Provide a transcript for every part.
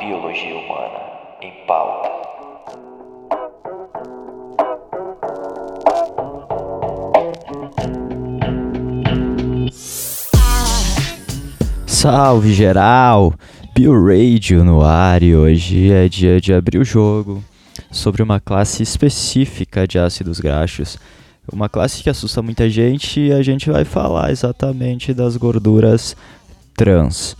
Biologia humana em pauta. Salve geral! BioRadio no ar e hoje é dia de abrir o jogo sobre uma classe específica de ácidos graxos. Uma classe que assusta muita gente e a gente vai falar exatamente das gorduras trans.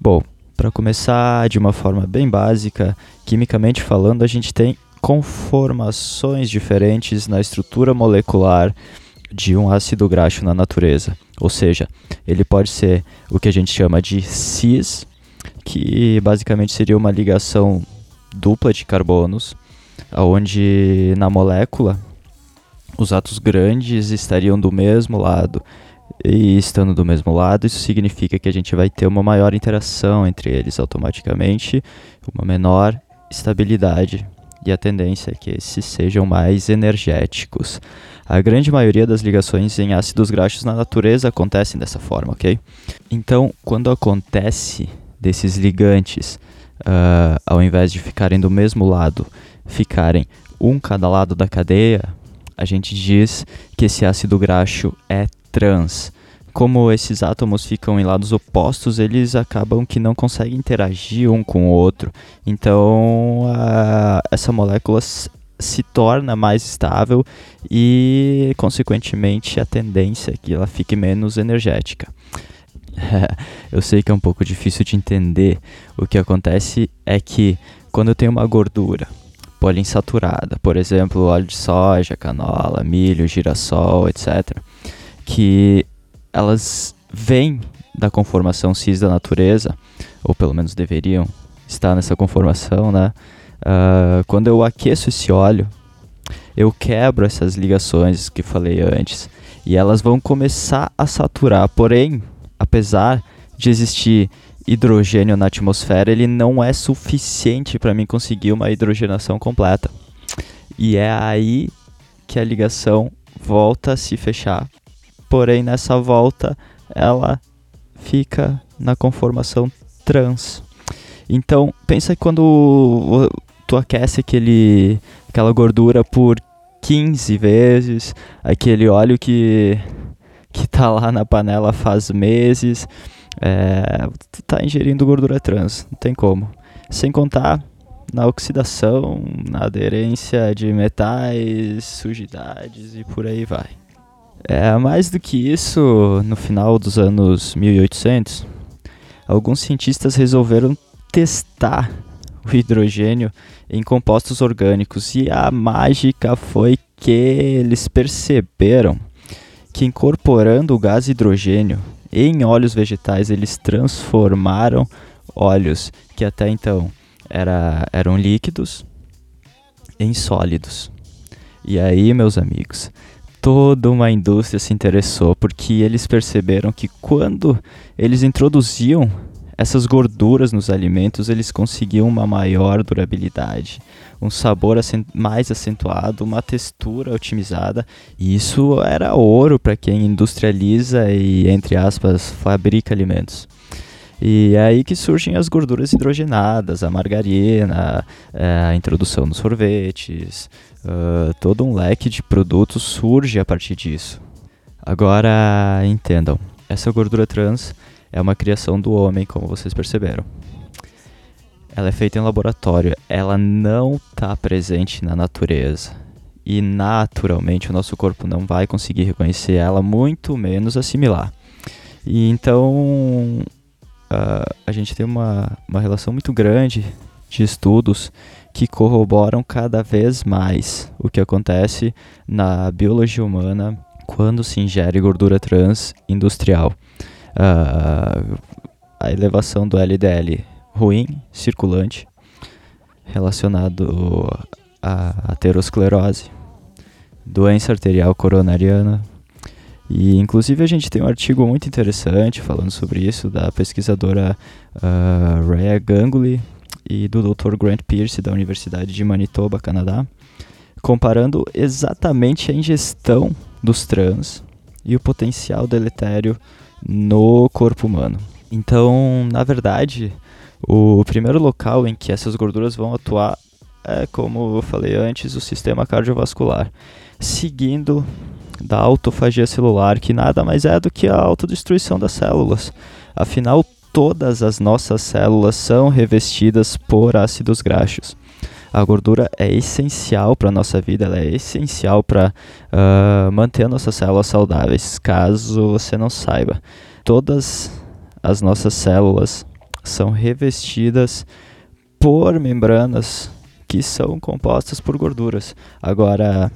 Bom, para começar de uma forma bem básica, quimicamente falando, a gente tem conformações diferentes na estrutura molecular de um ácido graxo na natureza. Ou seja, ele pode ser o que a gente chama de cis, que basicamente seria uma ligação dupla de carbonos, onde na molécula os átomos grandes estariam do mesmo lado. E estando do mesmo lado, isso significa que a gente vai ter uma maior interação entre eles automaticamente, uma menor estabilidade. E a tendência é que esses sejam mais energéticos. A grande maioria das ligações em ácidos graxos na natureza acontecem dessa forma, ok? Então, quando acontece desses ligantes, uh, ao invés de ficarem do mesmo lado, ficarem um cada lado da cadeia, a gente diz que esse ácido graxo é trans. Como esses átomos ficam em lados opostos, eles acabam que não conseguem interagir um com o outro. Então, a, essa molécula se torna mais estável e, consequentemente, a tendência é que ela fique menos energética. eu sei que é um pouco difícil de entender. O que acontece é que quando eu tenho uma gordura poliinsaturada, por exemplo, óleo de soja, canola, milho, girassol, etc., que elas vêm da conformação cis da natureza, ou pelo menos deveriam estar nessa conformação, né? Uh, quando eu aqueço esse óleo, eu quebro essas ligações que falei antes e elas vão começar a saturar. Porém, apesar de existir hidrogênio na atmosfera, ele não é suficiente para mim conseguir uma hidrogenação completa. E é aí que a ligação volta a se fechar. Porém, nessa volta, ela fica na conformação trans. Então, pensa que quando tu aquece aquele, aquela gordura por 15 vezes, aquele óleo que, que tá lá na panela faz meses, é, tu tá ingerindo gordura trans, não tem como. Sem contar na oxidação, na aderência de metais, sujidades e por aí vai. É, mais do que isso, no final dos anos 1800, alguns cientistas resolveram testar o hidrogênio em compostos orgânicos e a mágica foi que eles perceberam que incorporando o gás hidrogênio em óleos vegetais, eles transformaram óleos que até então era, eram líquidos em sólidos. E aí, meus amigos, toda uma indústria se interessou porque eles perceberam que quando eles introduziam essas gorduras nos alimentos, eles conseguiam uma maior durabilidade, um sabor mais acentuado, uma textura otimizada. E isso era ouro para quem industrializa e, entre aspas, fabrica alimentos. E é aí que surgem as gorduras hidrogenadas, a margarina, é, a introdução nos sorvetes, uh, todo um leque de produtos surge a partir disso. Agora entendam, essa gordura trans é uma criação do homem, como vocês perceberam. Ela é feita em laboratório, ela não está presente na natureza. E naturalmente o nosso corpo não vai conseguir reconhecer ela, muito menos assimilar. E então uh, a gente tem uma, uma relação muito grande de estudos que corroboram cada vez mais o que acontece na biologia humana quando se ingere gordura trans industrial uh, a elevação do LDL ruim, circulante, relacionado à aterosclerose, doença arterial coronariana. E inclusive a gente tem um artigo muito interessante falando sobre isso da pesquisadora uh, Rhea Ganguly e do Dr. Grant Pierce da Universidade de Manitoba, Canadá, comparando exatamente a ingestão dos trans e o potencial deletério no corpo humano. Então, na verdade, O primeiro local em que essas gorduras vão atuar é, como eu falei antes, o sistema cardiovascular, seguindo da autofagia celular, que nada mais é do que a autodestruição das células. Afinal, todas as nossas células são revestidas por ácidos graxos. A gordura é essencial para a nossa vida, ela é essencial para uh, manter nossas células saudáveis. Caso você não saiba, todas as nossas células são revestidas por membranas que são compostas por gorduras. Agora,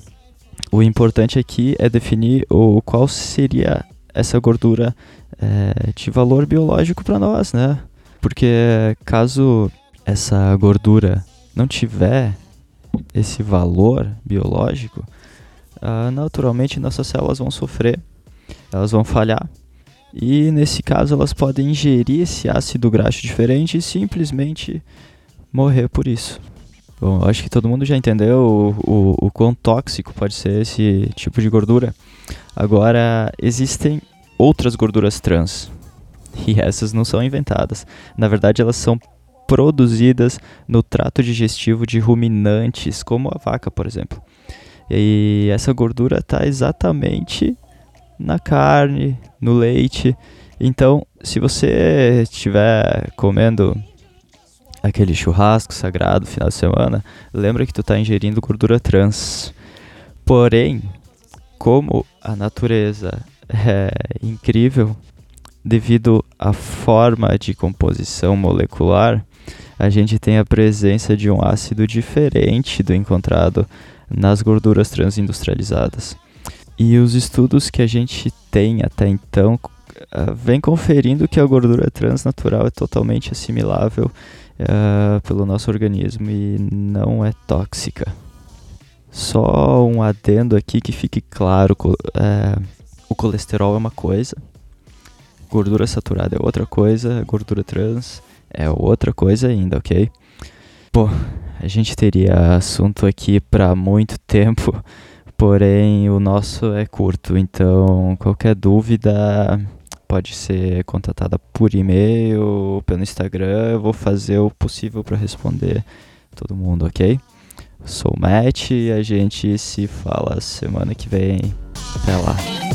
o importante aqui é definir o qual seria essa gordura é, de valor biológico para nós, né? Porque caso essa gordura não tiver esse valor biológico, uh, naturalmente nossas células vão sofrer, elas vão falhar e nesse caso elas podem ingerir esse ácido graxo diferente e simplesmente morrer por isso. Bom, acho que todo mundo já entendeu o, o, o quão tóxico pode ser esse tipo de gordura. Agora, existem outras gorduras trans. E essas não são inventadas. Na verdade, elas são produzidas no trato digestivo de ruminantes, como a vaca, por exemplo. E essa gordura está exatamente na carne, no leite. Então, se você estiver comendo aquele churrasco sagrado final de semana, lembra que tu está ingerindo gordura trans. Porém, como a natureza é incrível, devido à forma de composição molecular, a gente tem a presença de um ácido diferente do encontrado nas gorduras transindustrializadas. E os estudos que a gente tem até então uh, vem conferindo que a gordura transnatural é totalmente assimilável uh, pelo nosso organismo e não é tóxica. Só um adendo aqui que fique claro: uh, o colesterol é uma coisa, gordura saturada é outra coisa, gordura trans é outra coisa ainda, ok? Pô, a gente teria assunto aqui para muito tempo porém o nosso é curto, então qualquer dúvida pode ser contatada por e-mail pelo Instagram, eu vou fazer o possível para responder todo mundo, ok? Sou o Matt e a gente se fala semana que vem. Até lá.